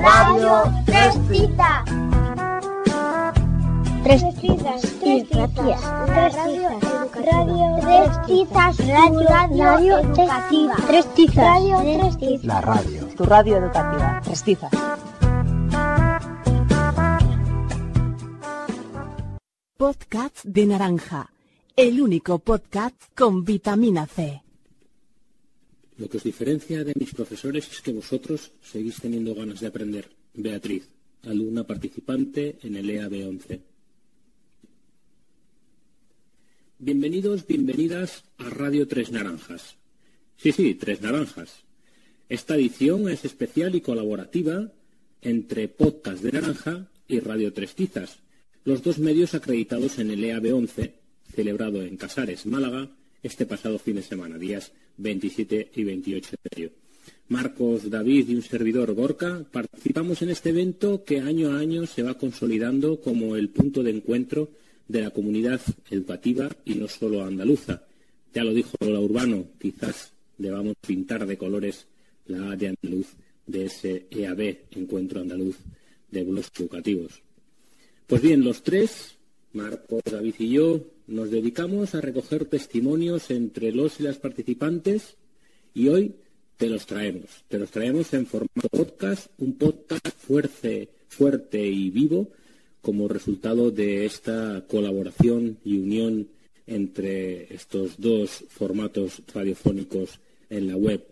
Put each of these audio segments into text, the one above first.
Radio Tres Tizas. Tres tizas, tres tizas, radio, tres tizas, radio, radio, educativa, tres tizas, radio, tres tizas. La radio. Tu radio educativa. Tres tizas. Podcast de naranja. El único podcast con vitamina C. Lo que os diferencia de mis profesores es que vosotros seguís teniendo ganas de aprender. Beatriz, alumna participante en el EAB 11. Bienvenidos, bienvenidas a Radio Tres Naranjas. Sí, sí, Tres Naranjas. Esta edición es especial y colaborativa entre Podcast de Naranja y Radio Tres Tizas, los dos medios acreditados en el EAB 11, celebrado en Casares, Málaga, este pasado fin de semana, días 27 y 28 de mayo. Marcos, David y un servidor Gorka participamos en este evento que año a año se va consolidando como el punto de encuentro de la comunidad educativa y no solo andaluza. Ya lo dijo Lola Urbano, quizás debamos pintar de colores la A de andaluz de ese EAB, Encuentro Andaluz de Blogs Educativos. Pues bien, los tres, Marcos, David y yo, nos dedicamos a recoger testimonios entre los y las participantes y hoy te los traemos. Te los traemos en formato podcast, un podcast fuerte, fuerte y vivo como resultado de esta colaboración y unión entre estos dos formatos radiofónicos en la web.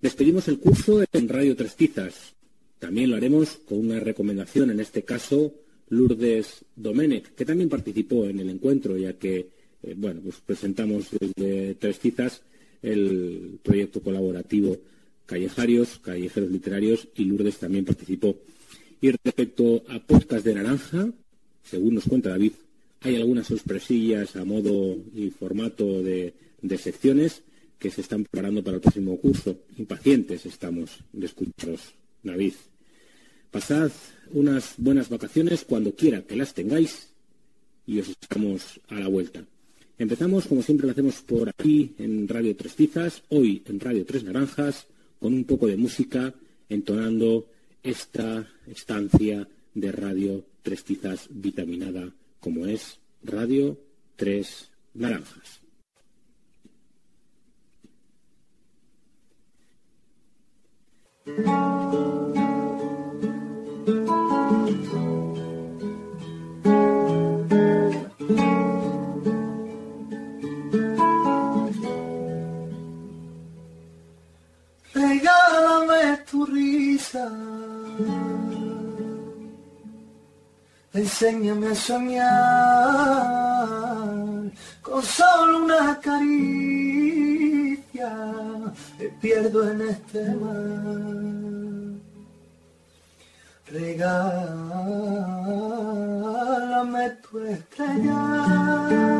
Despedimos el curso en Radio Tres Tizas. También lo haremos con una recomendación, en este caso Lourdes Domenech, que también participó en el encuentro, ya que eh, bueno, pues presentamos desde Tres Tizas el proyecto colaborativo Callejarios, Callejeros Literarios, y Lourdes también participó. Y respecto a Podcast de Naranja, según nos cuenta David, hay algunas sorpresillas a modo y formato de, de secciones que se están preparando para el próximo curso. Impacientes estamos de escucharos, David. Pasad unas buenas vacaciones cuando quiera que las tengáis y os estamos a la vuelta. Empezamos, como siempre lo hacemos por aquí en Radio Tres Tizas, hoy en Radio Tres Naranjas, con un poco de música, entonando esta estancia de Radio Tres Tizas vitaminada, como es Radio Tres Naranjas. Enséñame a soñar con solo una caricia. Me pierdo en este mar. Regálame tu estrella,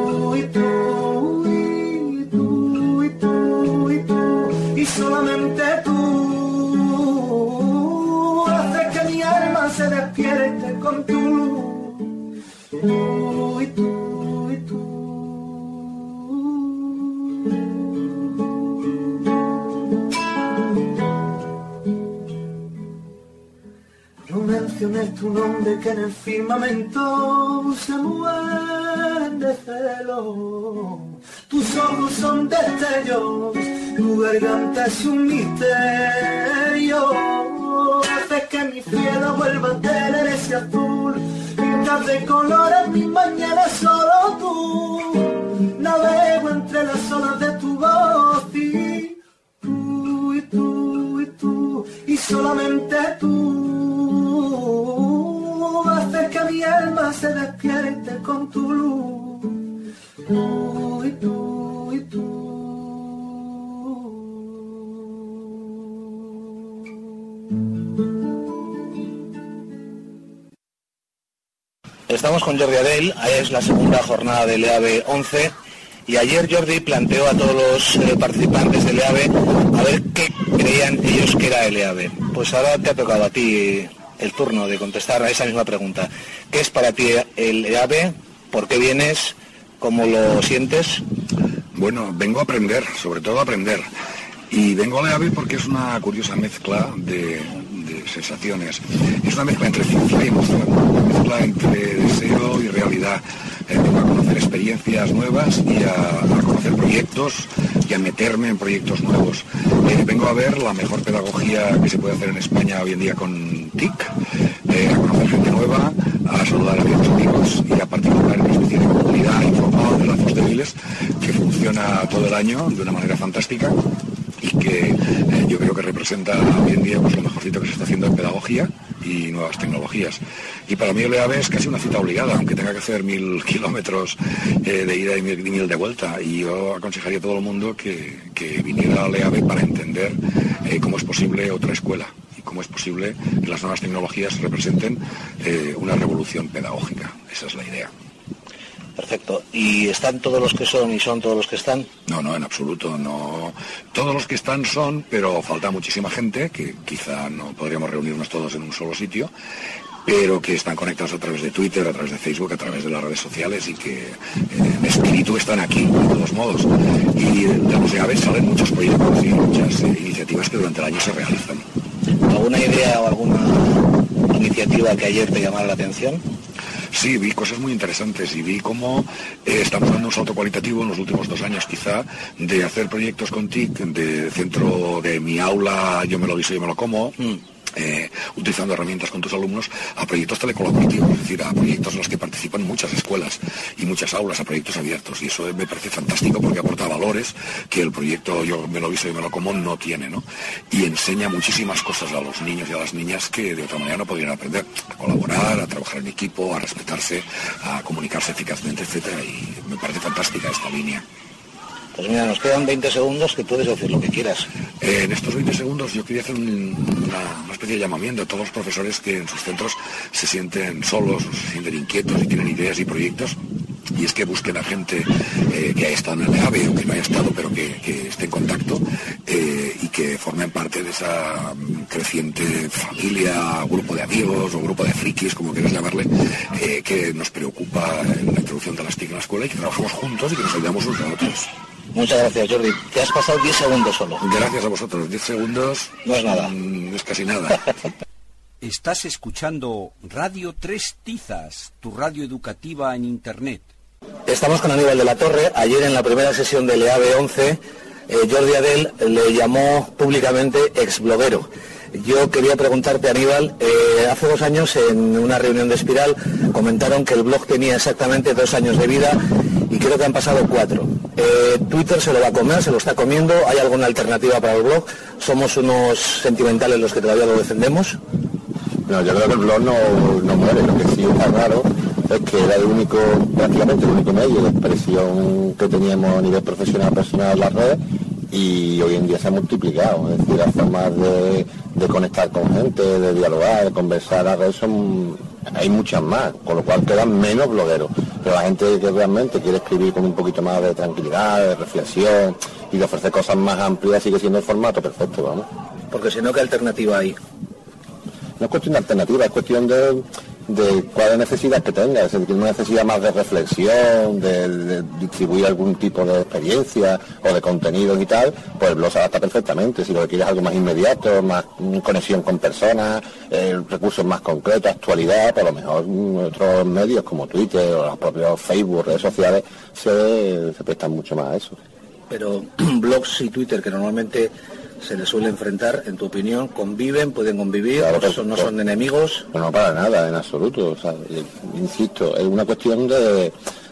es tu nombre que en el firmamento se mueven de celo. Tus ojos son destellos, tu garganta es un misterio. Haces que mi cielo vuelva a tener ese azul, pintas de colores mis mañanas solo tú. Navego entre las olas de solamente tú. Haces que mi alma se despierte con tu luz. Tú y tú. Y Estamos con Jordi Adel, es la segunda jornada del EAB 11 y ayer Jordi planteó a todos los eh, participantes del EAB a ver qué creían ellos que era el EAB. Pues ahora te ha tocado a ti el turno de contestar a esa misma pregunta. ¿Qué es para ti el EAB? ¿Por qué vienes? ¿Cómo lo sientes? Bueno, vengo a aprender, sobre todo a aprender. Y vengo al EAB porque es una curiosa mezcla de, sensaciones. Es una mezcla entre ciencia y emoción, una mezcla entre deseo y realidad. Vengo a conocer experiencias nuevas y a, conocer proyectos y a meterme en proyectos nuevos. Eh, vengo a ver la mejor pedagogía que se puede hacer en España hoy en día con TIC, eh, a conocer gente nueva, a saludar a viejos amigos y a participar en una especie de comunidad informal de lazos débiles que funciona todo el año de una manera fantástica y que eh, yo creo que representa hoy en día pues, lo mejorcito que se está haciendo en pedagogía y nuevas tecnologías. Y para mí el EAB es casi una cita obligada, aunque tenga que hacer mil kilómetros eh, de ida y mil, de vuelta. Y yo aconsejaría a todo el mundo que, que viniera al EAB para entender eh, cómo es posible otra escuela y cómo es posible que las nuevas tecnologías representen eh, una revolución pedagógica. Esa es la idea. Perfecto. ¿Y están todos los que son y son todos los que están? No, no, en absoluto. No. Todos los que están son, pero falta muchísima gente, que quizá no podríamos reunirnos todos en un solo sitio, pero que están conectados a través de Twitter, a través de Facebook, a través de las redes sociales y que eh, en espíritu están aquí, de todos modos. Y de los llaves salen muchos proyectos y muchas eh, iniciativas que durante el año se realizan. ¿Alguna idea o alguna iniciativa que ayer te llamara la atención? Sí, vi cosas muy interesantes y vi cómo eh, estamos dando un salto cualitativo en los últimos dos años quizá de hacer proyectos con TIC, de centro de mi aula, yo me lo guiso, yo me lo como. Eh, utilizando herramientas con tus alumnos a proyectos telecolaborativos, es decir, a proyectos en los que participan muchas escuelas y muchas aulas, a proyectos abiertos. Y eso me parece fantástico porque aporta valores que el proyecto Yo me lo visto y me lo como no tiene, ¿no? Y enseña muchísimas cosas a los niños y a las niñas que de otra manera no podrían aprender. A colaborar, a trabajar en equipo, a respetarse, a comunicarse eficazmente, etcétera. Y me parece fantástica esta línea. Pues mira, nos quedan 20 segundos que puedes decir lo que quieras. Eh, en estos 20 segundos yo quería hacer un- una, una especie de llamamiento a todos los profesores que en sus centros se sienten solos, o se sienten inquietos y tienen ideas y proyectos. Y es que busquen a gente eh, que haya estado en el AVE o que no haya estado, pero que, esté en contacto eh, y que formen parte de esa mm, creciente familia, grupo de amigos o grupo de frikis, como quieras llamarle, que nos preocupa en la introducción de las TIC en la escuela y que trabajamos juntos y que nos ayudamos unos a otros. Muchas gracias, Jordi. Te has pasado 10 segundos solo. Gracias a vosotros. 10 segundos No es nada. mm, es casi nada. Estás escuchando Radio Tres Tizas, tu radio educativa en Internet. Estamos con Aníbal de la Torre. Ayer en la primera sesión del EAB 11, eh, Jordi Adel le llamó públicamente exbloguero. Yo quería preguntarte, Aníbal, eh, hace dos años en una reunión de Espiral comentaron que el blog tenía exactamente dos años de vida y creo que han pasado cuatro. Eh, Twitter se lo va a comer, se lo está comiendo. ¿Hay alguna alternativa para el blog? ¿Somos unos sentimentales los que todavía lo defendemos? No, yo creo que el blog no, no muere, lo que sí está raro es que era el único, prácticamente el único medio de expresión que teníamos a nivel profesional personal en las redes y hoy en día se ha multiplicado, es decir, las formas de, de conectar con gente, de dialogar, de conversar, las redes son, hay muchas más, con lo cual quedan menos blogueros, pero la gente que realmente quiere escribir con un poquito más de tranquilidad, de reflexión y de ofrecer cosas más amplias sigue siendo el formato perfecto, vamos. Porque si no, ¿qué alternativa hay? No es cuestión de alternativa, es cuestión de, de cuál necesidad que tenga, es decir, una necesidad más de reflexión, de, distribuir algún tipo de experiencia o de contenido y tal, pues se adapta perfectamente. Si lo que quieres es algo más inmediato, más mm, conexión con personas, eh, recursos más concretos, actualidad, por lo mejor mm, otros medios como Twitter o los propios Facebook, redes sociales, se prestan mucho más a eso. Pero blogs y Twitter que normalmente se les suele enfrentar, en tu opinión, conviven, pueden convivir, Claro, no son, no son enemigos. No, para nada, en absoluto. O sea, eh, insisto, es una cuestión de,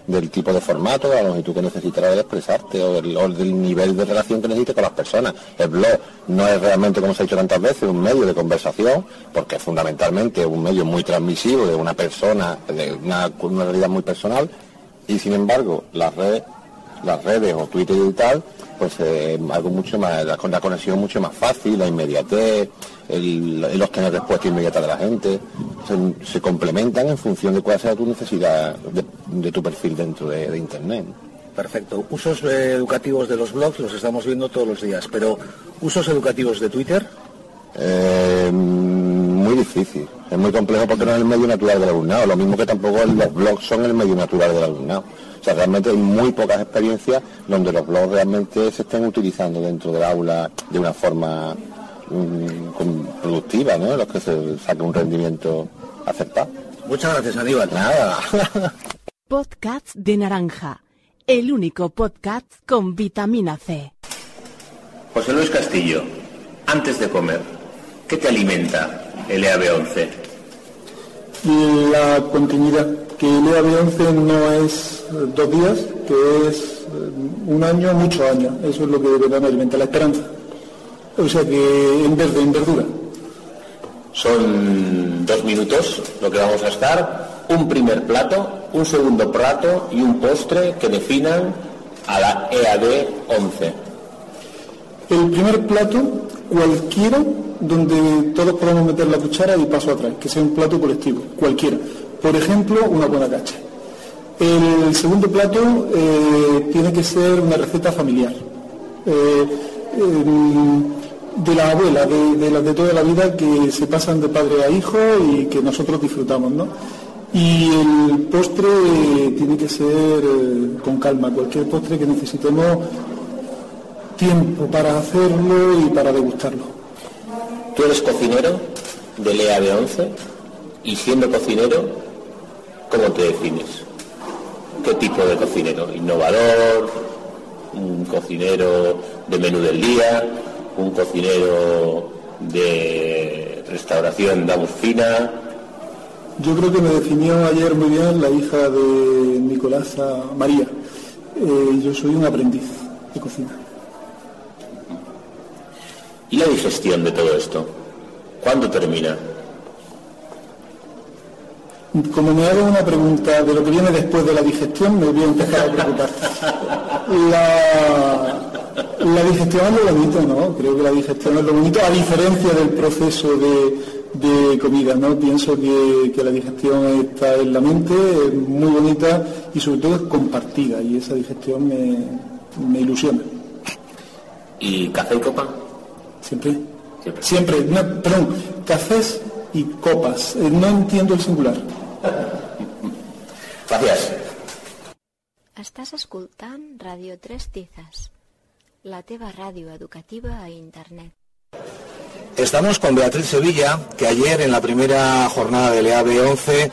del tipo de formato, a la longitud que necesitarás de expresarte o del, o del nivel de relación que necesites con las personas. El blog no es realmente, como se ha dicho tantas veces, un medio de conversación, porque es fundamentalmente un medio muy transmisivo de una persona, de una, una realidad muy personal, y sin embargo, las redes, las redes o Twitter y tal, pues eh, algo mucho más, la, la conexión mucho más fácil, la inmediatez, el, el obtener respuesta inmediata de la gente, se, se complementan en función de cuál sea tu necesidad de, de tu perfil dentro de, de Internet. Perfecto. Usos eh, educativos de los blogs los estamos viendo todos los días, pero usos educativos de Twitter, Eh, muy difícil, es muy complejo porque no es el medio natural del alumnado, lo mismo que tampoco los blogs son el medio natural del alumnado. Pues realmente hay muy pocas experiencias donde los blogs realmente se estén utilizando dentro del aula de una forma mm, productiva, ¿no? Los que se saque un rendimiento aceptado. Muchas gracias, Aníbal. Nada. podcast de Naranja, el único podcast con vitamina C. José Luis Castillo, antes de comer, ¿qué te alimenta el EAB11? y la continuidad, que el EAB11 no es eh, dos días, que es eh, un año, muchos años. Eso es lo que deberán alimentar la esperanza. O sea que en verde, en verdura. Son dos minutos lo que vamos a estar. Un primer plato, un segundo plato y un postre que definan a la EAD 11. El primer plato cualquiera, donde todos podemos meter la cuchara y paso atrás, que sea un plato colectivo, cualquiera. Por ejemplo, una buena cacha. El segundo plato eh, tiene que ser una receta familiar. Eh, em, de la abuela, de, de toda la vida que se pasan de padre a hijo y que nosotros disfrutamos, ¿no? Y el postre eh, tiene que ser con calma, cualquier postre que necesitemos tiempo para hacerlo y para degustarlo. Tú eres cocinero del E EAB11 y siendo cocinero, ¿cómo te defines? ¿Qué tipo de cocinero? ¿Innovador? ¿Un cocinero de menú del día? ¿Un cocinero de restauración, damos fina? Yo creo que me definió ayer muy bien la hija de Nicolasa María. Eh, yo soy un aprendiz de cocina. ¿Y la digestión de todo esto? ¿Cuándo termina? Como me hago una pregunta de lo que viene después de la digestión, me voy a empezar a preocupar. La, la digestión es lo bonito, ¿no? Creo que la digestión es lo bonito, a diferencia del proceso de, de comida, ¿no? Pienso que, que la digestión está en la mente, es muy bonita y sobre todo es compartida y esa digestión me, me ilusiona. ¿Y café y copa? Siempre. Siempre. No, perdón, cafés y copas. Eh, no entiendo el singular. Gracias. Estàs escoltant Radio 3 Tizas, la teva ràdio educativa a internet. Estamos con Beatriz Sevilla, que ayer en la primera jornada del EAB 11,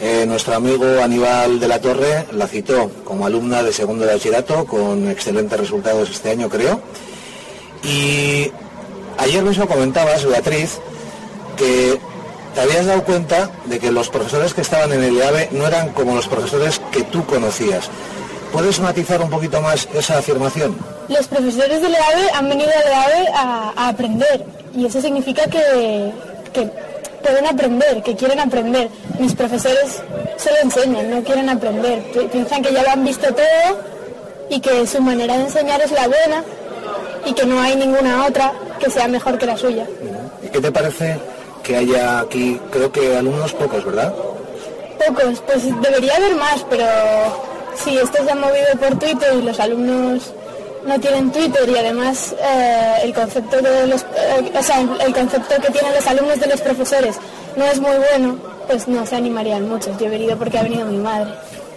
eh, nuestro amigo Aníbal de la Torre la citó como alumna de segundo de bachillerato, con excelentes resultados este año creo. Y ayer mismo comentabas, Beatriz, que te habías dado cuenta de que los profesores que estaban en el EAB no eran como los profesores que tú conocías. ¿Puedes matizar un poquito más esa afirmación? Los profesores del EAVE han venido al EAVE a, aprender y eso significa que, pueden aprender, que quieren aprender. Mis profesores solo enseñan, no quieren aprender. Pi- Piensan que ya lo han visto todo y que su manera de enseñar es la buena y que no hay ninguna otra que sea mejor que la suya. ¿Y ¿Qué te parece que haya aquí, creo que alumnos pocos, ¿verdad? Pocos, pues debería haber más, pero si esto se ha movido por Twitter y los alumnos no tienen Twitter y además eh, el concepto de los, eh, o sea, el concepto que tienen los alumnos de los profesores no es muy bueno, pues no se animarían muchos. Yo he venido porque ha venido mi madre.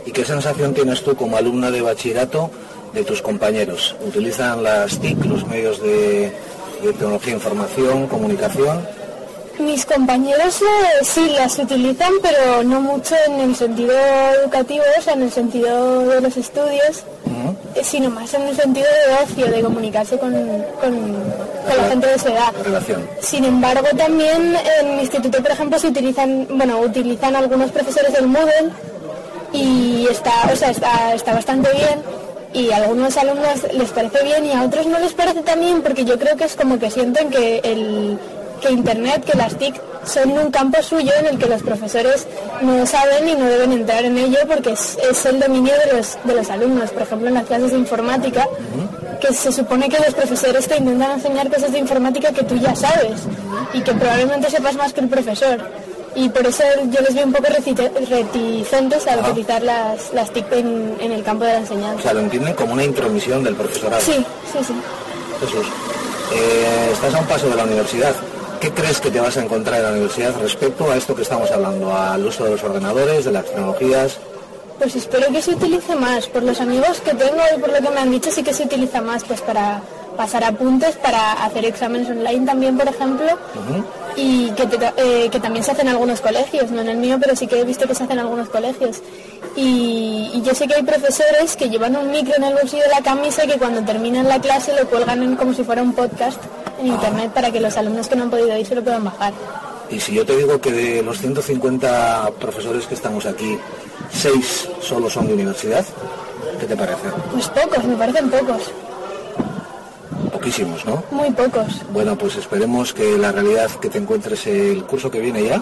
¿Y qué sensación tienes tú como alumna de bachillerato de tus compañeros? ¿Utilizan las TIC, los medios de, de tecnología, información, comunicación? Mis compañeros eh, sí las utilizan, pero no mucho en el sentido educativo, o sea, en el sentido de los estudios, eh, sino más en el sentido de ocio, de comunicarse con, con- con la gente de su edad. Relación. Sin embargo, también en mi instituto, por ejemplo, se utilizan, bueno, utilizan algunos profesores el Moodle y está, o sea, está, está bastante bien y a algunos alumnos les parece bien y a otros no les parece tan bien porque yo creo que es como que sienten que el que internet, que las TIC son un campo suyo en el que los profesores no saben y no deben entrar en ello porque es, es el dominio de los, de los alumnos. Por ejemplo, en las clases de informática, que se supone que los profesores te intentan enseñar cosas de informática que tú ya sabes y que probablemente sepas más que el profesor. Y por eso yo les veo un poco reticentes a utilizar las, las TIC en, en el campo de la O enseñanza. sea, lo entienden como una intromisión del profesorado. Sí, sí, sí. Jesús, eh, estás a un paso de la universidad. ¿Qué crees que te vas a encontrar en la universidad respecto a esto que estamos hablando, al uso de los ordenadores, de las tecnologías? Pues espero que se utilice más. Por los amigos que tengo y por lo que me han dicho, sí que se utiliza más pues para pasar apuntes, para hacer exámenes online también, por ejemplo, y que, te- eh, que también se hacen en algunos colegios, no en el mío, pero sí que he visto que se hacen en algunos colegios. Y, y yo sé que hay profesores que llevan un micro en el bolsillo de la camisa y que cuando terminan la clase lo cuelgan en- como si fuera un podcast en internet para que los alumnos que no han podido ir se lo puedan bajar. Y si yo te digo que de los 150 profesores que estamos aquí, 6 solo son de universidad, ¿qué te parece? Pues pocos, me parecen pocos, Poquísimos, ¿no? muy pocos. Bueno, pues esperemos que la realidad que te encuentres el curso que viene ya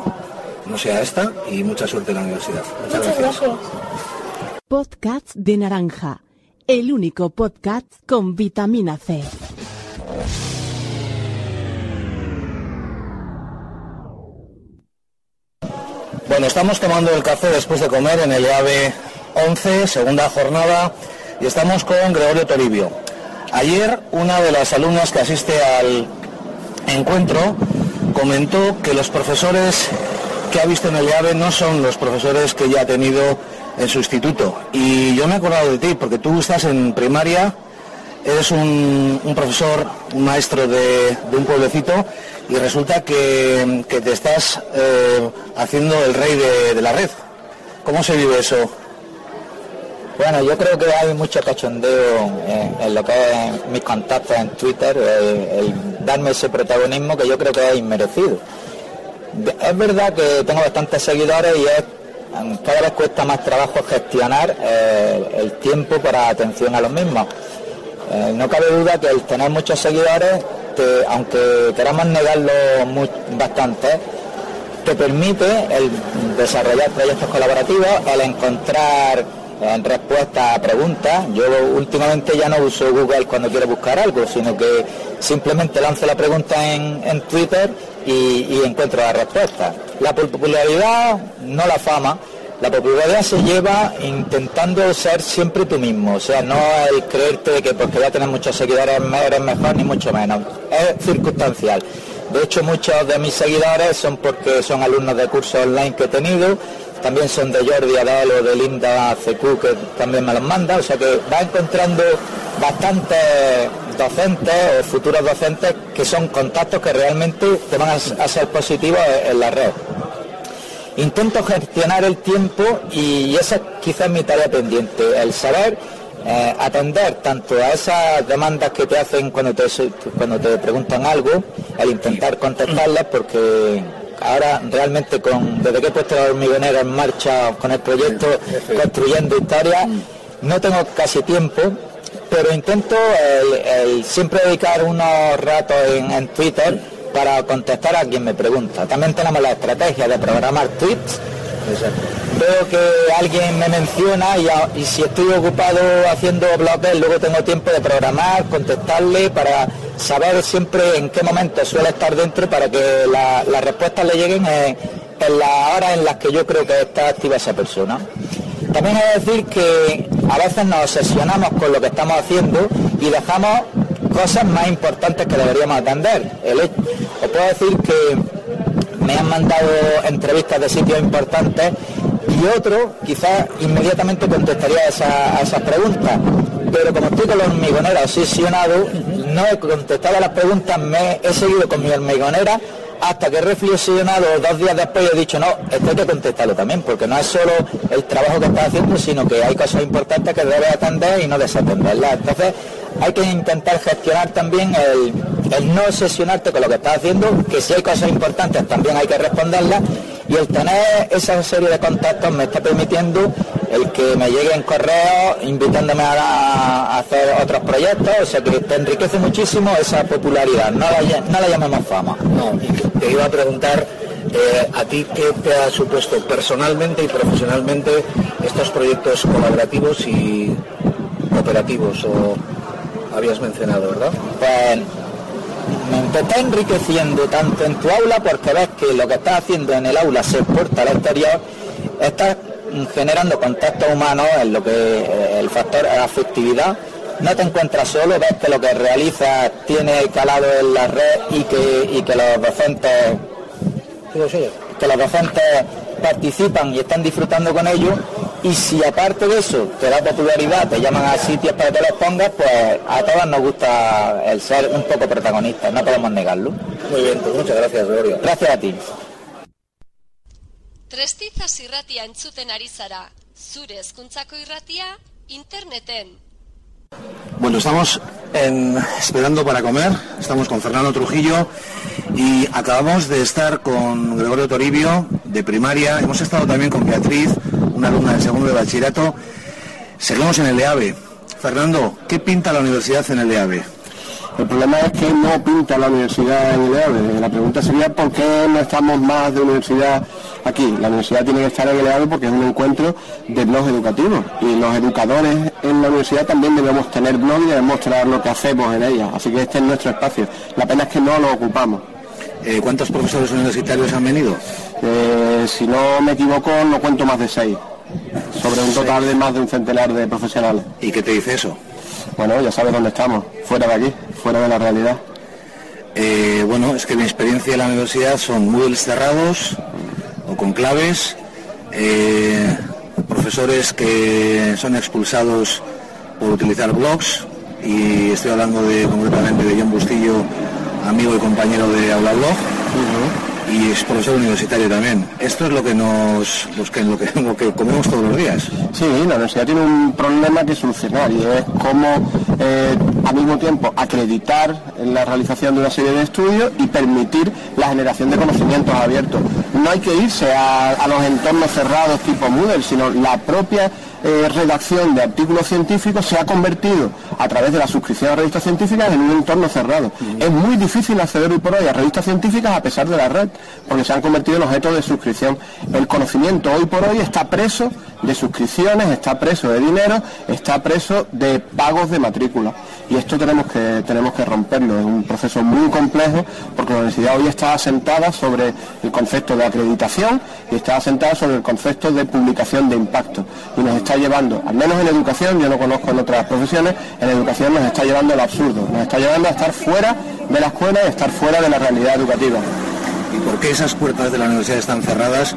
no sea esta y mucha suerte en la universidad. Muchas Muchas gracias. gracias. Podcast de naranja. El único podcast con vitamina C. Bueno, estamos tomando el café después de comer en el EAB 11, segunda jornada, y estamos con Gregorio Toribio. Ayer una de las alumnas que asiste al encuentro comentó que los profesores que ha visto en el EAB no son los profesores que ya ha tenido en su instituto. Y yo me he acordado de ti, porque tú estás en primaria, eres un, profesor, un maestro de, un pueblecito, y resulta que, te estás eh, haciendo el rey de la red. ¿Cómo se vive eso? Bueno, yo creo que hay mucho cachondeo en, lo que es mis contactos en Twitter, el, darme ese protagonismo que yo creo que es inmerecido. Es verdad que tengo bastantes seguidores y es, cada vez cuesta más trabajo gestionar eh, el tiempo para atención a los mismos. Eh, no cabe duda que el tener muchos seguidores, aunque queramos negarlo mu- bastante, te permite el desarrollar proyectos colaborativos, el encontrar eh, respuestas a preguntas. Yo últimamente ya no uso Google cuando quiero buscar algo, sino que simplemente lanzo la pregunta en, en Twitter y, y encuentro la respuesta. La popularidad, no la fama, la popularidad se lleva intentando ser siempre tú mismo, o sea, no el creerte que porque ya tienes muchos seguidores eres mejor ni mucho menos, es circunstancial. De hecho, muchos de mis seguidores son porque son alumnos de cursos online que he tenido, también son de Jordi Adel o de Linda CQ que también me los manda, o sea que va encontrando bastantes docentes o futuros docentes que son contactos que realmente te van a, ser positivos en- en la red. Intento gestionar el tiempo y esa quizás es mi tarea pendiente, el saber eh, atender tanto a esas demandas que te hacen cuando te, cuando te preguntan algo, el intentar contestarlas porque ahora realmente con, desde que he puesto la hormigonera en marcha con el proyecto construyendo historias, no tengo casi tiempo, pero intento siempre dedicar unos ratos en Twitter para contestar a quien me pregunta. También tenemos la estrategia de programar tweets. Veo que alguien me menciona y, si estoy ocupado haciendo bloques, luego tengo tiempo de programar, contestarle para saber siempre en qué momento suele estar dentro para que la- las respuestas le lleguen en, en las horas en las que yo creo que está activa esa persona. También he de decir que a veces nos obsesionamos con lo que estamos haciendo y dejamos cosas más importantes que deberíamos atender. El os puedo decir que me han mandado entrevistas de sitios importantes y otro quizás inmediatamente contestaría a, esa- a esas preguntas. Pero como estoy con la hormigonera obsesionado, no he contestado a las preguntas, me he seguido con mi hormigonera hasta que he reflexionado dos días después y he dicho, no, esto hay que contestarlo también, porque no es solo el trabajo que estás haciendo, sino que hay cosas importantes que debes atender y no desatenderlas. Entonces, hay que intentar gestionar también el, no obsesionarte con lo que estás haciendo, que si hay cosas importantes también hay que responderlas, y el tener esa serie de contactos me está permitiendo el que me lleguen correos invitándome a, hacer otros proyectos, o sea que te enriquece muchísimo esa popularidad, no la, no la llamemos fama. No, te iba a preguntar eh, a ti qué te ha supuesto personalmente y profesionalmente estos proyectos colaborativos y cooperativos, o habías mencionado, ¿verdad? Pues me te está enriqueciendo tanto en tu aula porque ves que lo que estás haciendo en el aula se exporta al exterior, estás mm, generando contactos humanos en lo que eh, el factor afectividad, no te encuentras solo, ves que lo que realizas tiene calado en la red y que, y que los docentes que los docentes participan y están disfrutando con ello y si aparte de eso te da popularidad, te llaman a sitios para que los pongas, pues a todas nos gusta el ser un poco protagonistas, no podemos negarlo. Muy bien, pues muchas gracias, Gregorio. Gracias a ti. Trestizas irratia entzuten ari zara, zure hezkuntzako irratia interneten. Bueno, estamos en- esperando para comer, estamos con Fernando Trujillo y acabamos de estar con Gregorio Toribio de primaria, hemos estado también con Beatriz, una alumna del segundo de bachillerato, seguimos en el EAVE. Fernando, ¿qué pinta la universidad en el EAVE? El problema es que no pinta la universidad en el EAVE. La pregunta sería por qué no estamos más de universidad aquí. La universidad tiene que estar en el EAVE porque es un encuentro de blogs educativos y los educadores en la universidad también debemos tener blog y debemos mostrar lo que hacemos en ella. Así que este es nuestro espacio. La pena es que no lo ocupamos. Eh, ¿Cuántos profesores universitarios han venido? Eh, si no me equivoco, no cuento más de seis. Sobre un total de más de un centenar de profesionales. ¿Y qué te dice eso? Bueno, ya sabes dónde estamos, fuera de aquí, fuera de la realidad. Eh, bueno, es que mi experiencia en la universidad son Moodles cerrados o con claves, profesores que son expulsados por utilizar blogs y estoy hablando de concretamente de John Bustillo, amigo y compañero de Aula Blog. Y es profesor universitario también. Esto es lo que nos, los que, lo que, lo que comemos todos los días. Sí, la universidad tiene un problema que solucionar y es cómo eh, al mismo tiempo acreditar la realización de una serie de estudios y permitir la generación de conocimientos abiertos. No hay que irse a, a los entornos cerrados tipo Moodle, sino la propia eh, redacción de artículos científicos se ha convertido a través de la suscripción a revistas científicas en un entorno cerrado. Es muy difícil acceder hoy por hoy a revistas científicas a pesar de la red, porque se han convertido en objeto de suscripción. El conocimiento hoy por hoy está preso de suscripciones, está preso de dinero, está preso de pagos de matrícula. Y esto tenemos que, tenemos que romperlo. Es un proceso muy complejo porque la universidad hoy está asentada sobre el concepto de acreditación y está asentada sobre el concepto de publicación de impacto. Y nos está llevando, al menos en educación, yo no conozco en otras profesiones, en educación nos está llevando al absurdo. Nos está llevando a estar fuera de la escuela y a estar fuera de la realidad educativa. ¿Y por qué esas puertas de la universidad están cerradas?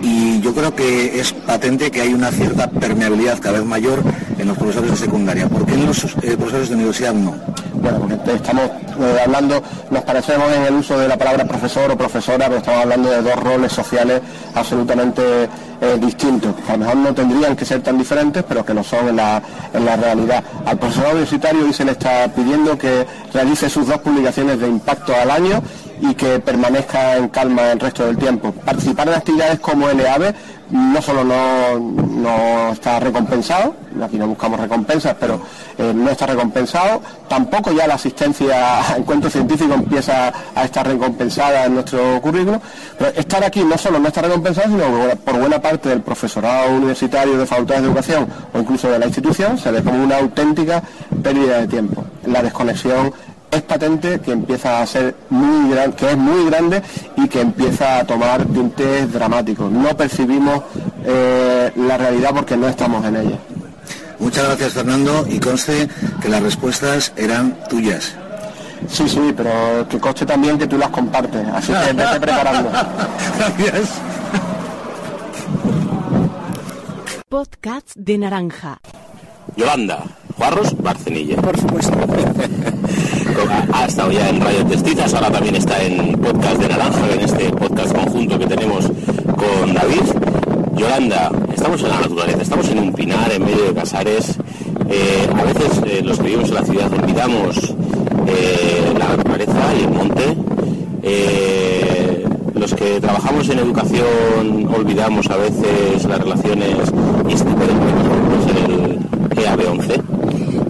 Y yo creo que es patente que hay una cierta permeabilidad cada vez mayor en los profesores de secundaria. ¿Por qué en los eh, profesores de universidad no? Bueno, porque estamos eh, hablando, nos parecemos en el uso de la palabra profesor o profesora, pero estamos hablando de dos roles sociales absolutamente eh, distintos, que a lo mejor no tendrían que ser tan diferentes, pero que lo son en la, en la realidad. Al profesor universitario hoy se le está pidiendo que realice sus dos publicaciones de impacto al año y que permanezca en calma el resto del tiempo. Participar en actividades como LAB no solo no, no está recompensado, aquí no buscamos recompensas, pero eh, no está recompensado, tampoco ya la asistencia a encuentros científicos empieza a estar recompensada en nuestro currículo, pero estar aquí no solo no está recompensado, sino por buena parte del profesorado universitario de facultades de educación o incluso de la institución se ve como una auténtica pérdida de tiempo. La desconexión es patente que empieza a ser muy grande, que es muy grande y que empieza a tomar tintes dramáticos. No percibimos eh, la realidad porque no estamos en ella. Muchas gracias Fernando y conste que las respuestas eran tuyas. Sí, sí, pero que coste también que tú las compartes, así que vete preparando. Gracias. Podcast de Naranja. Yolanda, Juarros, Barcenilla. Por supuesto. ha estado ya en Radio Testizas, ahora también está en Podcast de Naranja, en este podcast conjunto que tenemos con David. Yolanda, estamos en la naturaleza, estamos en un pinar en medio de Casares. Eh, a veces eh, los que vivimos en la ciudad olvidamos eh, la naturaleza y el monte. Los que trabajamos en educación olvidamos a veces las relaciones y este ser el EAB 11.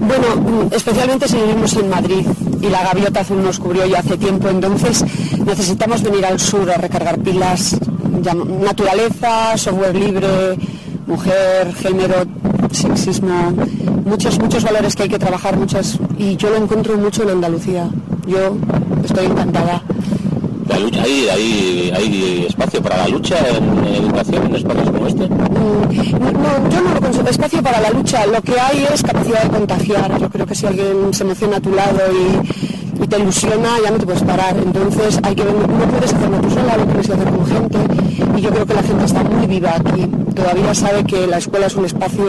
Bueno, especialmente si vivimos en Madrid y la gaviota azul nos cubrió ya hace tiempo, entonces necesitamos venir al sur a recargar pilas, naturaleza, software libre, mujer, género, sexismo, muchos, muchos valores que hay que trabajar, muchas, y yo lo encuentro mucho en Andalucía. Yo estoy encantada. Hay, espacio para la lucha en, educación en espacios como este. No, yo no lo considero espacio para la lucha. Lo que hay es capacidad de contagiar. Yo creo que si alguien se emociona a tu lado y, te ilusiona, ya no te puedes parar. Entonces hay que ver, no puedes hacerlo tú sola, lo tienes que hacer con gente. Y yo creo que la gente está muy viva aquí. Todavía sabe que la escuela es un espacio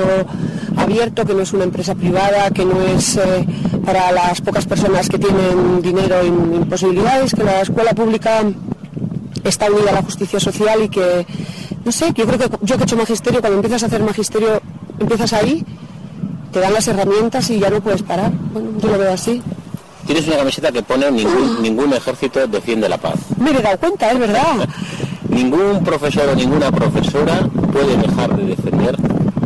abierto, que no es una empresa privada, que no es eh, para las pocas personas que tienen dinero y, y posibilidades, que la escuela pública está unida a la justicia social y que, no sé, yo creo que yo que he hecho magisterio, cuando empiezas a hacer magisterio, empiezas ahí, te dan las herramientas y ya no puedes parar. Bueno, yo lo veo así. Tienes una camiseta que pone ningún, ningún ejército defiende la paz. Me he dado cuenta, es verdad. Ningún profesor o ninguna profesora puede dejar de defender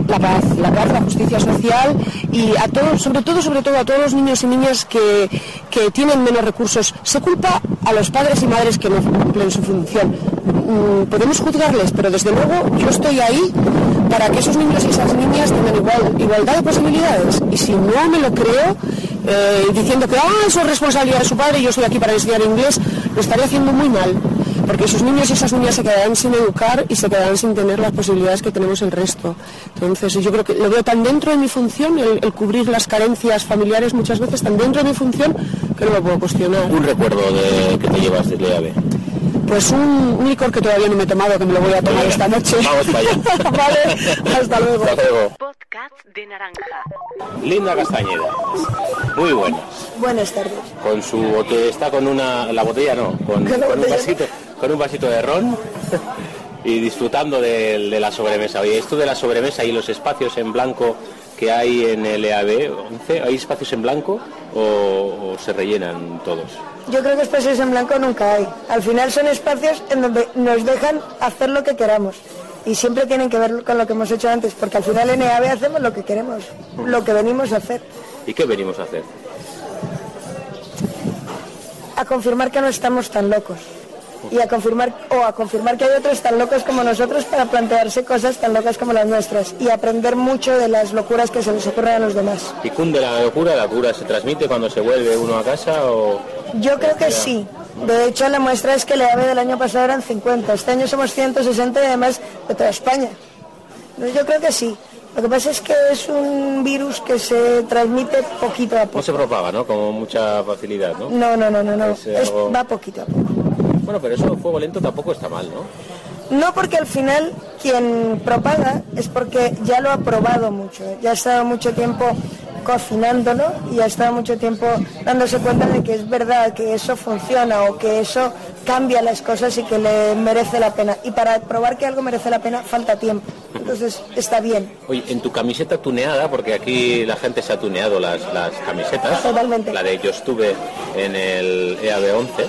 La paz, la paz, la justicia social y a todos, sobre todo, sobre todo a todos los niños y niñas que, que tienen menos recursos. Se culpa a los padres y madres que no cumplen su función. Mm, podemos juzgarles, pero desde luego yo estoy ahí para que esos niños y esas niñas tengan igual, igualdad de posibilidades. Y si no me lo creo, eh, diciendo que ah, eso es responsabilidad de su padre y yo estoy aquí para enseñar inglés, lo estaré haciendo muy mal. Porque esos niños y esas niñas se quedarán sin educar y se quedarán sin tener las posibilidades que tenemos el resto. Entonces yo creo que lo veo tan dentro de mi función, el, el cubrir las carencias familiares muchas veces tan dentro de mi función que no lo puedo cuestionar. un recuerdo de que te llevas del EAB. Pues un, un licor que todavía no me he tomado, que me lo voy a tomar esta noche. Vamos para allá. vale, hasta luego. Hasta luego. Podcast de Naranja. Linda Castañeda. Muy buenas. Buenas tardes. Con su bote, está con una, la botella no, con, Con la con un botella. vasito, con un vasito de ron y disfrutando de, de la sobremesa. Oye, esto de la sobremesa y los espacios en blanco que hay en el EAB, 11, ¿hay espacios en blanco o, o se rellenan todos? Yo creo que espacios en blanco nunca hay. Al final son espacios en donde nos dejan hacer lo que queramos. Y siempre tienen que ver con lo que hemos hecho antes, porque al final en EAB hacemos lo que queremos, lo que venimos a hacer. ¿Y qué venimos a hacer? A confirmar que no estamos tan locos. Y a confirmar, o a confirmar que hay otros tan locos como nosotros para plantearse cosas tan locas como las nuestras. Y aprender mucho de las locuras que se les ocurren a los demás. ¿Y cunde la locura? ¿La locura se transmite cuando se vuelve uno a casa o...? Yo creo que sí. De hecho, la muestra es que el EAB del año pasado eran 50. Este año somos 160 y además de toda España. Yo creo que sí. Lo que pasa es que es un virus que se transmite poquito a No poco. se propaga, ¿no? Con mucha facilidad, ¿no? No, no, no, no, no. Es, Es- algo- va poquito a poco. Bueno, pero eso fuego lento tampoco está mal, ¿no? No porque al final quien propaga es porque ya lo ha probado mucho, ya ha estado mucho tiempo cocinándolo y ha estado mucho tiempo dándose cuenta de que es verdad, que eso funciona o que eso cambia las cosas y que le merece la pena. Y para probar que algo merece la pena falta tiempo. Entonces está bien. Oye, en tu camiseta tuneada, porque aquí la gente se ha tuneado las, las camisetas. Totalmente. La de yo estuve en el EAB 11.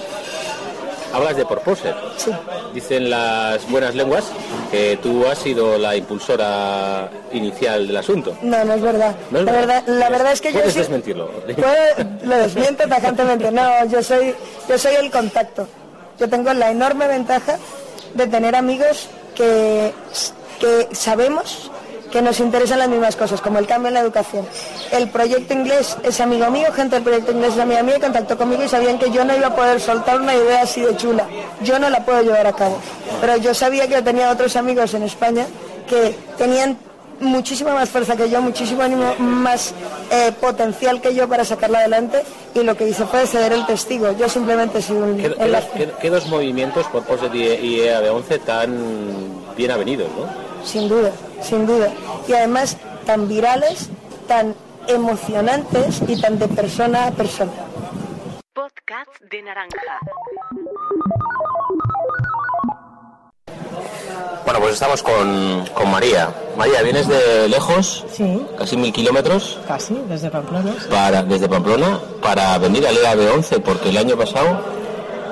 Hablas de Proposer. Sí. Dicen las buenas lenguas que tú has sido la impulsora inicial del asunto. No, no es verdad. ¿No es la, verdad? verdad la verdad es que yo sí- desmentirlo. Puedo- lo desmiento tajantemente. No, yo soy, yo soy el contacto. Yo tengo la enorme ventaja de tener amigos que, que sabemos que nos interesan las mismas cosas, como el cambio en la educación. El proyecto inglés es amigo mío, gente del proyecto inglés es amiga mía y contactó conmigo y sabían que yo no iba a poder soltar una idea así de chula. Yo no la puedo llevar a cabo. Pero yo sabía que tenía otros amigos en España que tenían muchísima más fuerza que yo, muchísimo ánimo, más eh, potencial que yo para sacarla adelante y lo que hice fue ceder el testigo. Yo simplemente soy un ¿Qué, qué, dos, qué- dos movimientos por post de IEA de 11 tan bien avenidos, ¿no? Sin duda, sin duda. Y además tan virales, tan emocionantes y tan de persona a persona. Podcast de naranja. Bueno, pues estamos con, con María. María, vienes de lejos, Sí, casi mil kilómetros, casi, desde Pamplona. para, desde Pamplona para venir al EAB 11 porque el año pasado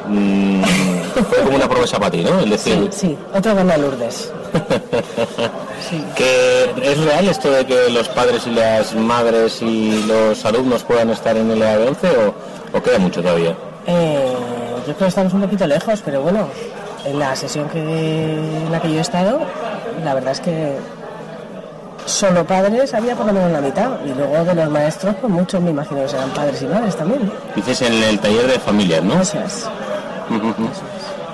mm, fue como una promesa para ti, ¿no? Es decir, Sí, otra buena Lourdes. que es real esto de que los padres y las madres y los alumnos puedan estar en el EAB 11 o, o queda mucho todavía. Eh, yo creo que estamos un poquito lejos, pero bueno, en la sesión que, en la que yo he estado, la verdad es que solo padres había por lo menos la mitad. Y luego de los maestros, pues muchos me imagino que serán padres y madres también. Dices en el taller de familias, ¿no? Eso es.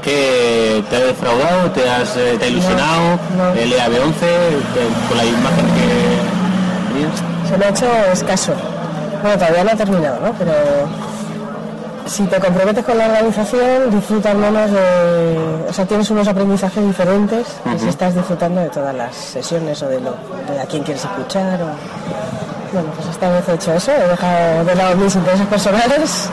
¿Qué te ha defraudado? ¿Te, has, eh, te ha ilusionado? ¿El EAB 11 te- con la imagen que tenías? Se me ha hecho escaso. Bueno, todavía no ha terminado, ¿no? Pero si te comprometes con la organización, disfrutas menos de... O sea, tienes unos aprendizajes diferentes que si estás disfrutando de todas las sesiones o de, lo, de a quién quieres escuchar. O... Bueno, pues esta vez he hecho eso, he dejado de lado mis intereses personales.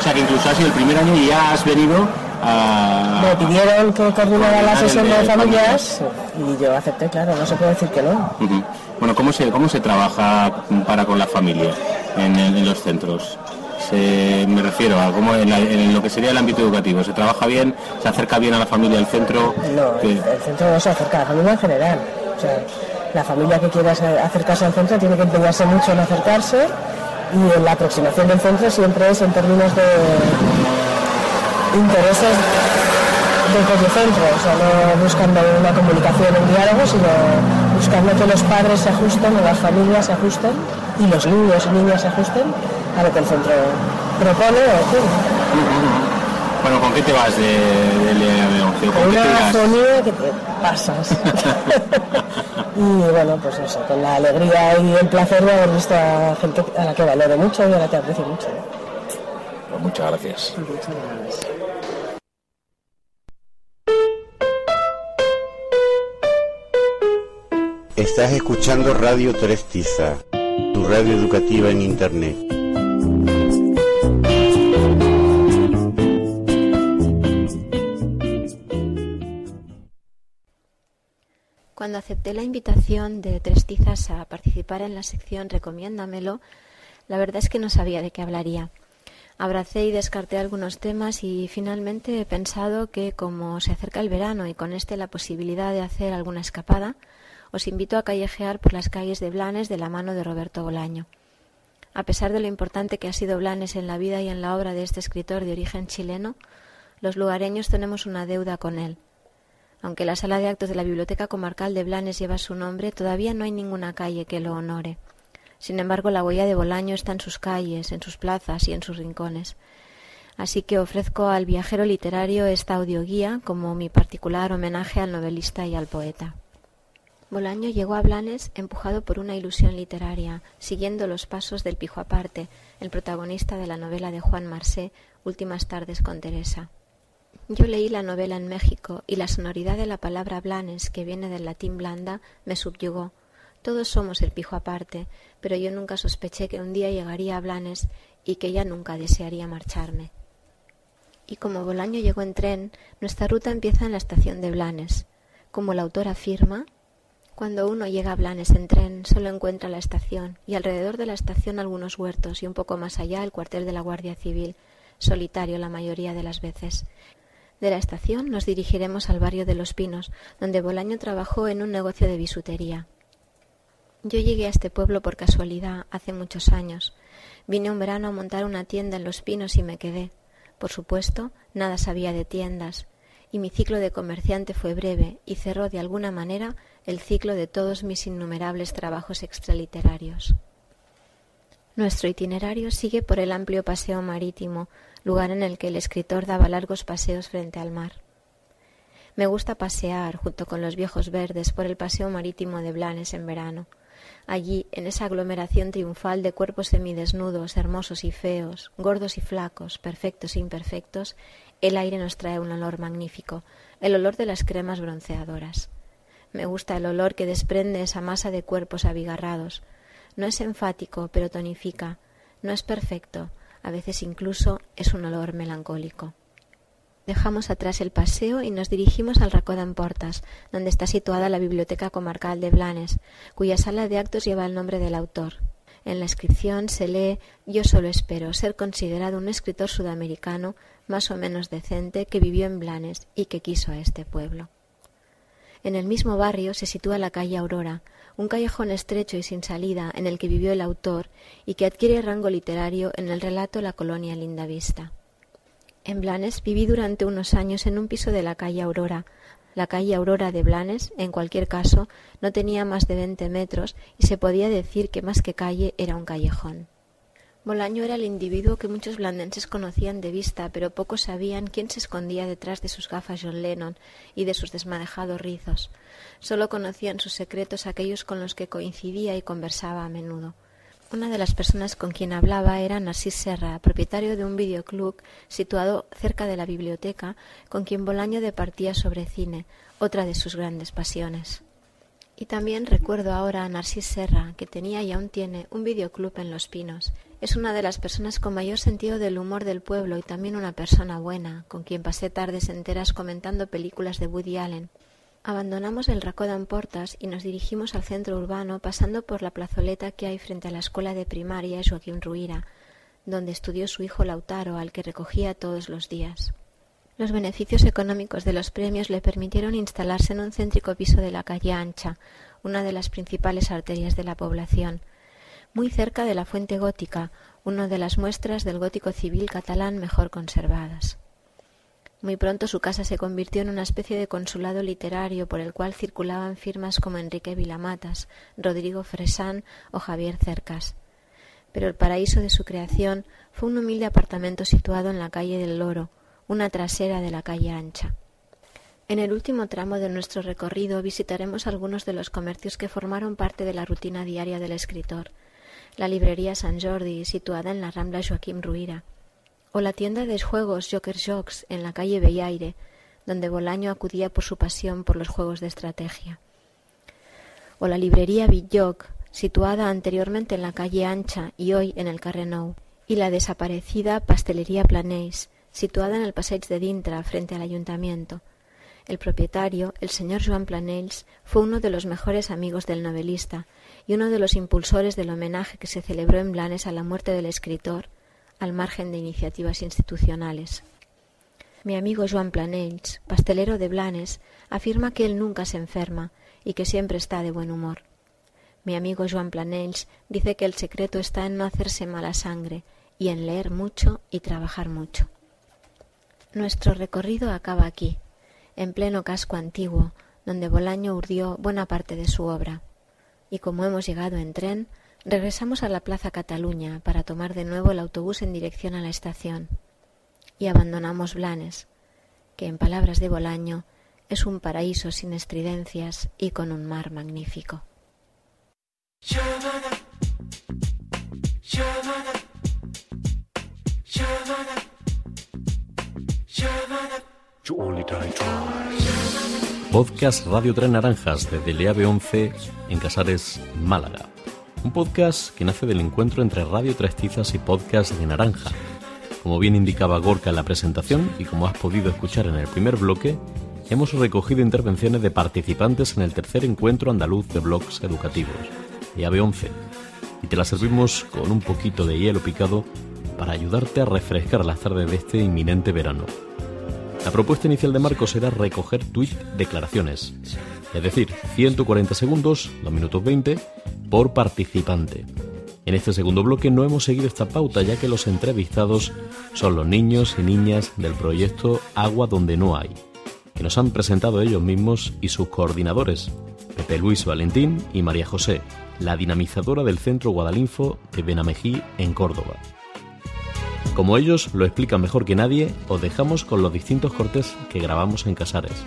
O sea que incluso ha sido el primer año y ya has venido a... Me pidieron que coordinara la el sesión de de familias y yo acepté, claro, no se puede decir que no. Bueno, ¿cómo se, ¿cómo se trabaja para con la familia en, el- en los centros? Se- me refiero a cómo en, la- en lo que sería el ámbito educativo. ¿Se trabaja bien? ¿Se acerca bien a la familia al centro? No, ¿Qué- el, el centro no se acerca, la familia en general. O sea, la familia que quiera se- acercarse al centro tiene que empeñarse mucho en acercarse y en la aproximación del centro siempre es en términos de intereses del propio centro, o sea, no buscando una comunicación, un diálogo, sino buscando que los padres se ajusten, o las familias se ajusten y los niños y niñas se ajusten a lo que el centro propone o. Bueno, ¿con qué te vas de, EAB 11? ¿Con Con qué te una que te pasas. y bueno, pues eso, con la alegría y el placer de haber visto a gente a la que valoro mucho y a la que aprecio mucho. Pues muchas gracias. Estás escuchando Radio Tres Tiza, tu radio educativa en Internet. Cuando acepté la invitación de Tres Tizas a participar en la sección Recomiéndamelo, la verdad es que no sabía de qué hablaría. Abracé y descarté algunos temas y finalmente he pensado que como se acerca el verano y con este la posibilidad de hacer alguna escapada, os invito a callejear por las calles de Blanes de la mano de Roberto Bolaño. A pesar de lo importante que ha sido Blanes en la vida y en la obra de este escritor de origen chileno, los lugareños tenemos una deuda con él. Aunque la sala de actos de la Biblioteca Comarcal de Blanes lleva su nombre, todavía no hay ninguna calle que lo honore. Sin embargo, la huella de Bolaño está en sus calles, en sus plazas y en sus rincones. Así que ofrezco al viajero literario esta audioguía como mi particular homenaje al novelista y al poeta. Bolaño llegó a Blanes empujado por una ilusión literaria, siguiendo los pasos del Pijo Aparte, el protagonista de la novela de Juan Marsé, Últimas tardes con Teresa. Yo leí la novela en México y la sonoridad de la palabra blanes, que viene del latín blanda, me subyugó. Todos somos el pijo aparte, pero yo nunca sospeché que un día llegaría a Blanes y que ya nunca desearía marcharme. Y como Bolaño llegó en tren, nuestra ruta empieza en la estación de Blanes. Como el autor afirma, cuando uno llega a Blanes en tren, solo encuentra la estación y alrededor de la estación algunos huertos y un poco más allá el cuartel de la Guardia Civil, solitario la mayoría de las veces. De la estación nos dirigiremos al barrio de Los Pinos, donde Bolaño trabajó en un negocio de bisutería. Yo llegué a este pueblo por casualidad hace muchos años. Vine un verano a montar una tienda en Los Pinos y me quedé. Por supuesto, nada sabía de tiendas, y mi ciclo de comerciante fue breve y cerró de alguna manera el ciclo de todos mis innumerables trabajos extraliterarios. Nuestro itinerario sigue por el amplio paseo marítimo, lugar en el que el escritor daba largos paseos frente al mar. Me gusta pasear junto con los viejos verdes por el paseo marítimo de Blanes en verano. Allí, en esa aglomeración triunfal de cuerpos semidesnudos, hermosos y feos, gordos y flacos, perfectos e imperfectos, el aire nos trae un olor magnífico, el olor de las cremas bronceadoras. Me gusta el olor que desprende esa masa de cuerpos abigarrados. No es enfático, pero tonifica. No es perfecto, a veces incluso es un olor melancólico. Dejamos atrás el paseo y nos dirigimos al Racó Portas, donde está situada la Biblioteca Comarcal de Blanes, cuya sala de actos lleva el nombre del autor. En la inscripción se lee Yo solo espero ser considerado un escritor sudamericano más o menos decente que vivió en Blanes y que quiso a este pueblo. En el mismo barrio se sitúa la calle Aurora, un callejón estrecho y sin salida en el que vivió el autor y que adquiere rango literario en el relato La colonia Linda Vista. En Blanes viví durante unos años en un piso de la calle Aurora. La calle Aurora de Blanes, en cualquier caso, no tenía más de veinte metros y se podía decir que más que calle era un callejón. Bolaño era el individuo que muchos blandenses conocían de vista, pero pocos sabían quién se escondía detrás de sus gafas John Lennon y de sus desmadejados rizos. Solo conocían sus secretos aquellos con los que coincidía y conversaba a menudo. Una de las personas con quien hablaba era Narcís Serra, propietario de un videoclub situado cerca de la biblioteca, con quien Bolaño departía sobre cine, otra de sus grandes pasiones. Y también recuerdo ahora a Narcís Serra, que tenía y aún tiene un videoclub en Los Pinos. Es una de las personas con mayor sentido del humor del pueblo y también una persona buena, con quien pasé tardes enteras comentando películas de Woody Allen. Abandonamos el Racó Portas y nos dirigimos al centro urbano pasando por la plazoleta que hay frente a la escuela de primaria Joaquín Ruira, donde estudió su hijo Lautaro, al que recogía todos los días. Los beneficios económicos de los premios le permitieron instalarse en un céntrico piso de la calle Ancha, una de las principales arterias de la población, muy cerca de la fuente gótica, una de las muestras del gótico civil catalán mejor conservadas. Muy pronto su casa se convirtió en una especie de consulado literario por el cual circulaban firmas como Enrique Vilamatas, Rodrigo Fresán o Javier Cercas. Pero el paraíso de su creación fue un humilde apartamento situado en la calle del Loro, una trasera de la calle ancha. En el último tramo de nuestro recorrido visitaremos algunos de los comercios que formaron parte de la rutina diaria del escritor. La librería San Jordi, situada en la Rambla Joaquim Ruira, o la tienda de juegos Joker Jocks en la calle Bellaire, donde Bolaño acudía por su pasión por los juegos de estrategia, o la librería Joc, situada anteriormente en la calle Ancha y hoy en el Carrenou, y la desaparecida Pastelería Planéis, situada en el Passeig de Dintra, frente al ayuntamiento. El propietario, el señor Joan Planells, fue uno de los mejores amigos del novelista y uno de los impulsores del homenaje que se celebró en Blanes a la muerte del escritor al margen de iniciativas institucionales. Mi amigo Joan Planells, pastelero de Blanes, afirma que él nunca se enferma y que siempre está de buen humor. Mi amigo Joan Planells dice que el secreto está en no hacerse mala sangre y en leer mucho y trabajar mucho. Nuestro recorrido acaba aquí, en pleno casco antiguo, donde Bolaño urdió buena parte de su obra. Y como hemos llegado en tren, Regresamos a la Plaza Cataluña para tomar de nuevo el autobús en dirección a la estación. Y abandonamos Blanes, que en palabras de Bolaño es un paraíso sin estridencias y con un mar magnífico. Podcast Radio Tres Naranjas desde Leave 11 en Casares, Málaga un podcast que nace del encuentro entre Radio Trastizas y Podcast de Naranja. Como bien indicaba Gorka en la presentación y como has podido escuchar en el primer bloque, hemos recogido intervenciones de participantes en el tercer encuentro andaluz de blogs educativos, ave 11, y te las servimos con un poquito de hielo picado para ayudarte a refrescar las tardes de este inminente verano. La propuesta inicial de Marcos era recoger tweet declaraciones, es decir, 140 segundos, 2 minutos 20, por participante. En este segundo bloque no hemos seguido esta pauta ya que los entrevistados son los niños y niñas del proyecto Agua donde no hay, que nos han presentado ellos mismos y sus coordinadores, Pepe Luis Valentín y María José, la dinamizadora del Centro Guadalinfo de Benamejí en Córdoba. Como ellos lo explican mejor que nadie, os dejamos con los distintos cortes que grabamos en Casares.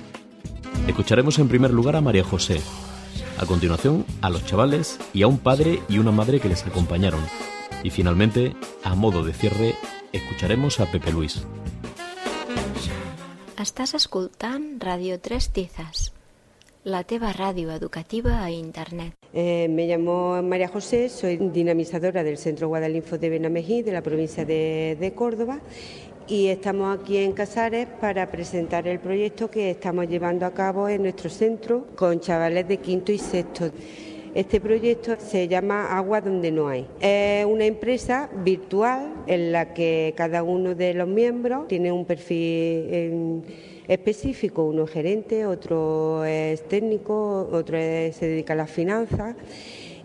Escucharemos en primer lugar a María José, a continuación a los chavales y a un padre y una madre que les acompañaron. Y finalmente, a modo de cierre, escucharemos a Pepe Luis. Estàs escoltant Radio Tres Tizas, la teva ràdio educativa a Internet. Eh, me llamo María José, soy dinamizadora del Centro Guadalinfo de Benamejí, de la provincia de, de Córdoba, y estamos aquí en Casares para presentar el proyecto que estamos llevando a cabo en nuestro centro con chavales de quinto y sexto. Este proyecto se llama Agua donde no hay. Es una empresa virtual en la que cada uno de los miembros tiene un perfil eh, específico, uno es gerente, otro es técnico, otro se dedica a las finanzas.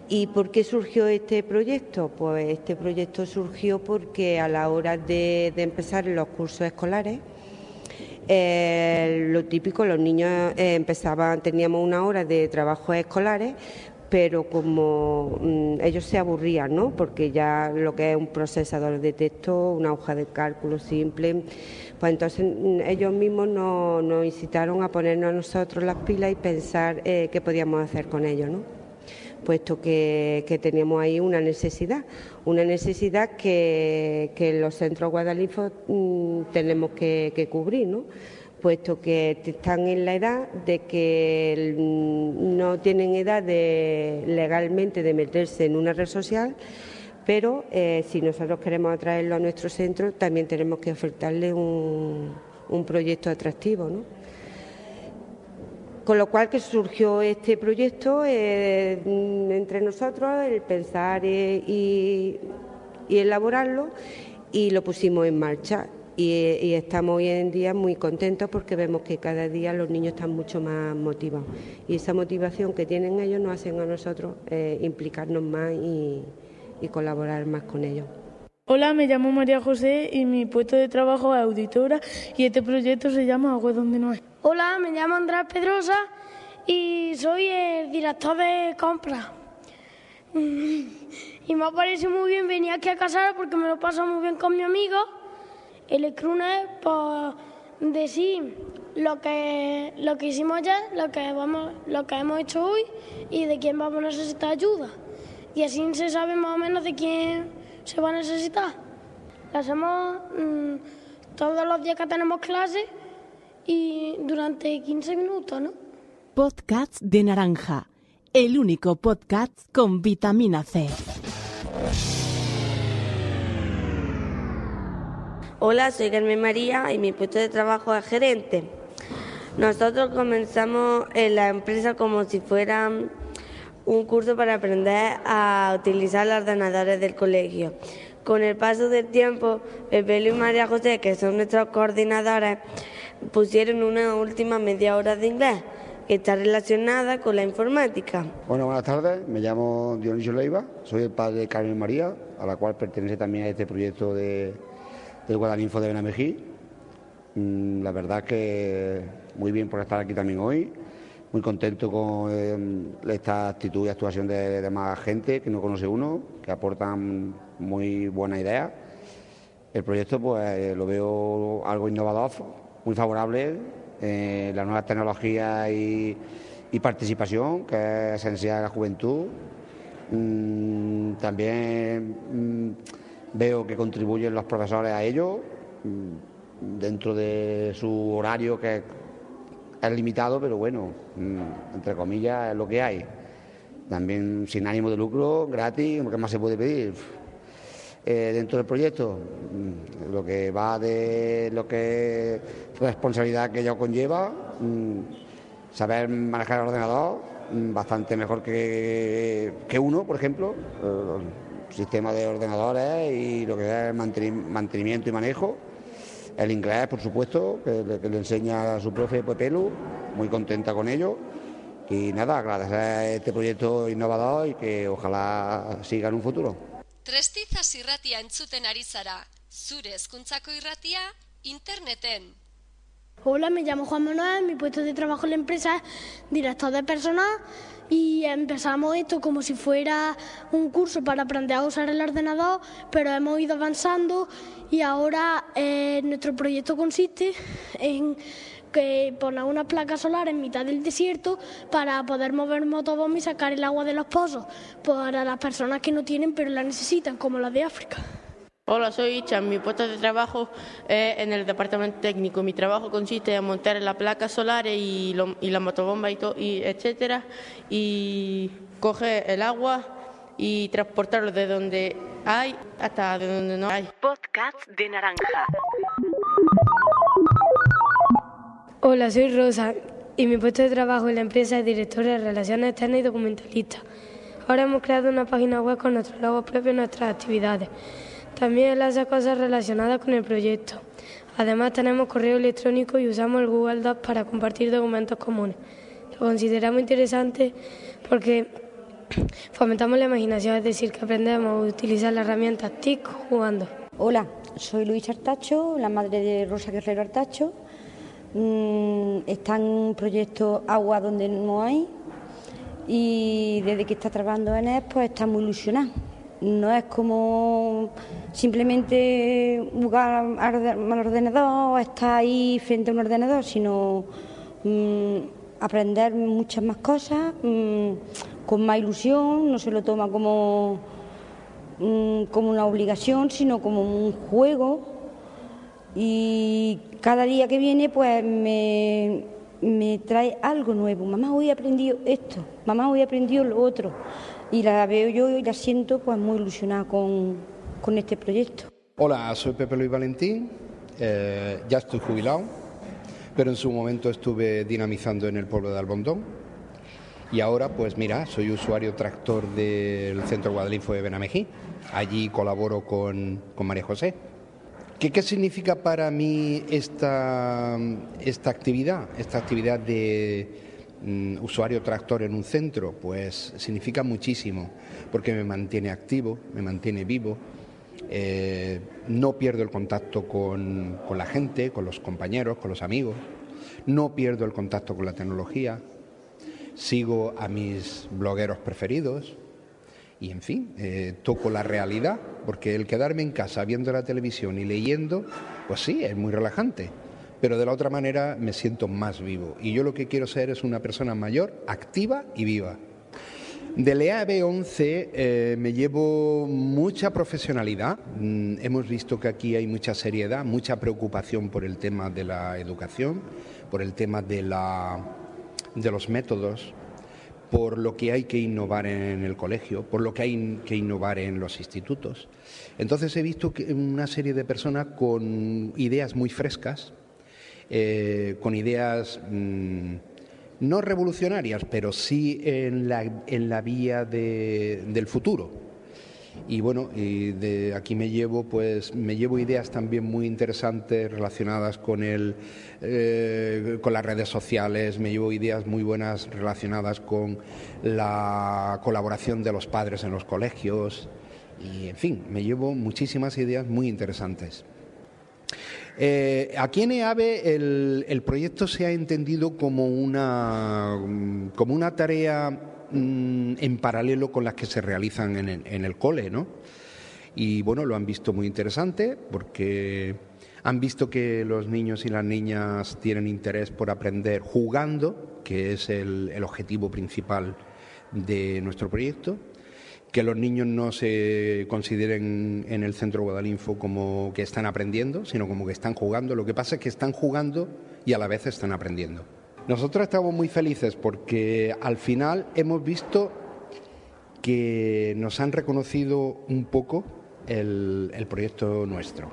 ¿Y por qué surgió este proyecto? Pues este proyecto surgió porque a la hora de, de empezar los cursos escolares, eh, lo típico, los niños eh, empezaban, teníamos una hora de trabajos escolares, pero como mm, ellos se aburrían, ¿no? Porque ya lo que es un procesador de texto, una hoja de cálculo simple, pues entonces mm, ellos mismos nos, nos incitaron a ponernos a nosotros las pilas y pensar eh, qué podíamos hacer con ellos, ¿no? puesto que, que teníamos ahí una necesidad, una necesidad que, que los centros guadalinfos mm, tenemos que, que cubrir, ¿no? Puesto que están en la edad de que no tienen edad de, legalmente de meterse en una red social, pero eh, si nosotros queremos atraerlo a nuestro centro, también tenemos que ofertarle un, proyecto atractivo. ¿no? Con lo cual que surgió este proyecto eh, entre nosotros, el pensar eh, y elaborarlo, y lo pusimos en marcha. Y, y estamos hoy en día muy contentos porque vemos que cada día los niños están mucho más motivados. Y esa motivación que tienen ellos nos hacen a nosotros eh, implicarnos más y, y colaborar más con ellos. Hola, me llamo María José y mi puesto de trabajo es auditora y este proyecto se llama Agua donde no hay. Hola, me llamo Andrés Pedrosa y soy el director de compras. Mm, Y me parece muy bien venir aquí a casar porque me lo paso muy bien con mi amigo. El Crune por decir lo que, lo que hicimos ayer, lo que, vamos, lo que hemos hecho hoy y de quién vamos a necesitar ayuda. Y así se sabe más o menos de quién se va a necesitar. Lo hacemos mm, todos los días que tenemos clase y durante 15 minutos, ¿no? Podcast de Naranja, el único podcast con vitamina C. Hola, soy Carmen María y mi puesto de trabajo es gerente. Nosotros comenzamos en la empresa como si fuera un curso para aprender a utilizar los ordenadores del colegio. Con el paso del tiempo, Pepe y María José, que son nuestros coordinadores, pusieron una última media hora de inglés que está relacionada con la informática. Bueno, buenas tardes. Me llamo Dionisio Leiva. Soy el padre de Carmen María, a la cual pertenece también a este proyecto de, del Guadalinfo de Benamejí. Mm, La verdad que muy bien por estar aquí también hoy. Muy contento con eh, esta actitud y actuación de, de más gente que no conoce uno, que aportan muy buena idea. El proyecto pues eh, lo veo algo innovador, muy favorable, eh, las nuevas tecnologías y, y participación, que es esencial a la juventud. Mm, también mm, veo que contribuyen los profesores a ello, mm, dentro de su horario que es limitado, pero bueno, mm, entre comillas, es lo que hay. También sin ánimo de lucro, gratis, ¿qué más se puede pedir? Eh, dentro del proyecto, mm, lo que va de lo que responsabilidad que ello conlleva, saber manejar el ordenador, bastante mejor que, que uno, por ejemplo, el sistema de ordenadores y lo que es mantenimiento y manejo. El inglés, por supuesto, que, le- que le enseña a su profe Pepelu, muy contenta con ello. Y nada, agradecer este proyecto innovador y que ojalá siga en un futuro. Trestizas irratia entzuten ari zara, zure hezkuntzako irratia interneten. Hola, me llamo Juan Manuel, mi puesto de trabajo en la empresa es director de personal y empezamos esto como si fuera un curso para aprender a usar el ordenador, pero hemos ido avanzando y ahora eh, nuestro proyecto consiste en que poner una placa solar en mitad del desierto para poder mover motobomba y sacar el agua de los pozos para las personas que no tienen pero la necesitan, como las de África. Hola, soy Icha. Mi puesto de trabajo es en el departamento técnico. Mi trabajo consiste en montar la placa solar y, lo- y la motobomba y, to- y etcétera, y coger el agua y transportarlo de donde hay hasta de donde no hay. Podcast de naranja. Hola, soy Rosa y mi puesto de trabajo en la empresa es directora de Relaciones Externas y documentalista. Ahora hemos creado una página web con nuestros logos propios y nuestras actividades. También él hace cosas relacionadas con el proyecto. Además tenemos correo electrónico y usamos el Google Docs para compartir documentos comunes. Lo consideramos interesante porque fomentamos la imaginación, es decir, que aprendemos a utilizar las herramientas TIC jugando. Hola, soy Luis Artacho, la madre de Rosa Guerrero Artacho. Mm, está en un proyecto Agua donde no hay y desde que está trabajando en él pues está muy ilusionada. No es como simplemente jugar al orde- al ordenador o estar ahí frente a un ordenador, sino mm, aprender muchas más cosas mm, con más ilusión, no se lo toma como mm, como una obligación, sino como un juego. Y cada día que viene, pues me, me trae algo nuevo. Mamá, hoy he aprendido esto, mamá, hoy he aprendido lo otro. Y la veo yo y la siento pues muy ilusionada con, con este proyecto. Hola, soy Pepe Luis Valentín, eh, ya estoy jubilado, pero en su momento estuve dinamizando en el pueblo de Albondón y ahora pues mira, soy usuario tractor del Centro Guadalinfo de Benamejí, allí colaboro con, con María José. ¿Qué, ¿Qué significa para mí esta, esta actividad, esta actividad de mm, usuario tractor en un centro? Pues significa muchísimo, porque me mantiene activo, me mantiene vivo, eh, no pierdo el contacto con, con la gente, con los compañeros, con los amigos, no pierdo el contacto con la tecnología, sigo a mis blogueros preferidos. Y, en fin, eh, toco la realidad, porque el quedarme en casa viendo la televisión y leyendo, pues sí, es muy relajante, pero de la otra manera me siento más vivo y yo lo que quiero ser es una persona mayor, activa y viva. Del EAB 11 eh, me llevo mucha profesionalidad. Mm, hemos visto que aquí hay mucha seriedad, mucha preocupación por el tema de la educación, por el tema de, la, de los métodos, por lo que hay que innovar en el colegio, por lo que hay que innovar en los institutos. Entonces he visto una serie de personas con ideas muy frescas, eh, con ideas mm, no revolucionarias, pero sí en la, en la vía de- del futuro. Y bueno, y de aquí me llevo, pues, me llevo ideas también muy interesantes relacionadas con el, eh, con las redes sociales. Me llevo ideas muy buenas relacionadas con la colaboración de los padres en los colegios. Y en fin, me llevo muchísimas ideas muy interesantes. Eh, aquí en EAVE el, proyecto se ha entendido como una, mm, como una tarea mm, en paralelo con las que se realizan en el, cole, ¿no? Y bueno, lo han visto muy interesante porque han visto que los niños y las niñas tienen interés por aprender jugando, que es el objetivo principal de nuestro proyecto que los niños no se consideren en el centro Guadalinfo como que están aprendiendo, sino como que están jugando. Lo que pasa es que están jugando y a la vez están aprendiendo. Nosotros estamos muy felices porque al final hemos visto que nos han reconocido un poco el, el proyecto nuestro.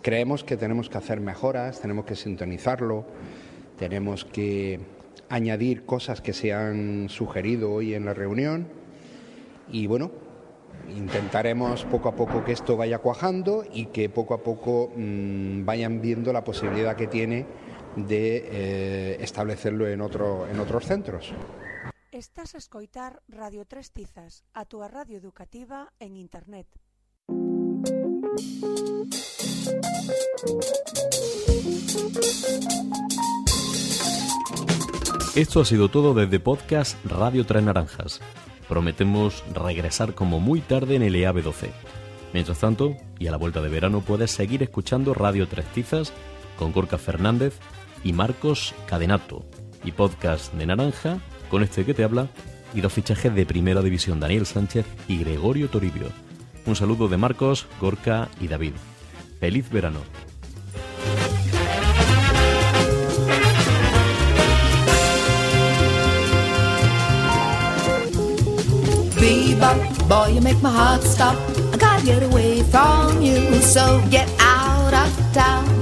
Creemos que tenemos que hacer mejoras, tenemos que sintonizarlo, tenemos que añadir cosas que se han sugerido hoy en la reunión y bueno, intentaremos poco a poco que esto vaya cuajando y que poco a poco mm, vayan viendo la posibilidad que tiene de eh, establecerlo en, otro, en otros centros. Estás a escoitar Radio Tres Tizas, a túa radio educativa en Internet. Esto ha sido todo desde podcast Radio Tres Naranjas. Prometemos regresar como muy tarde en el EAB 12. Mientras tanto, y a la vuelta de verano, puedes seguir escuchando Radio Tres Tizas con Gorka Fernández y Marcos Cadenato. Y podcast de Naranja, con este que te habla, y dos fichajes de Primera División, Daniel Sánchez y Gregorio Toribio. Un saludo de Marcos, Gorka y David. Feliz verano. Bebop, boy, you make my heart stop. I gotta get away from you, so get out of town.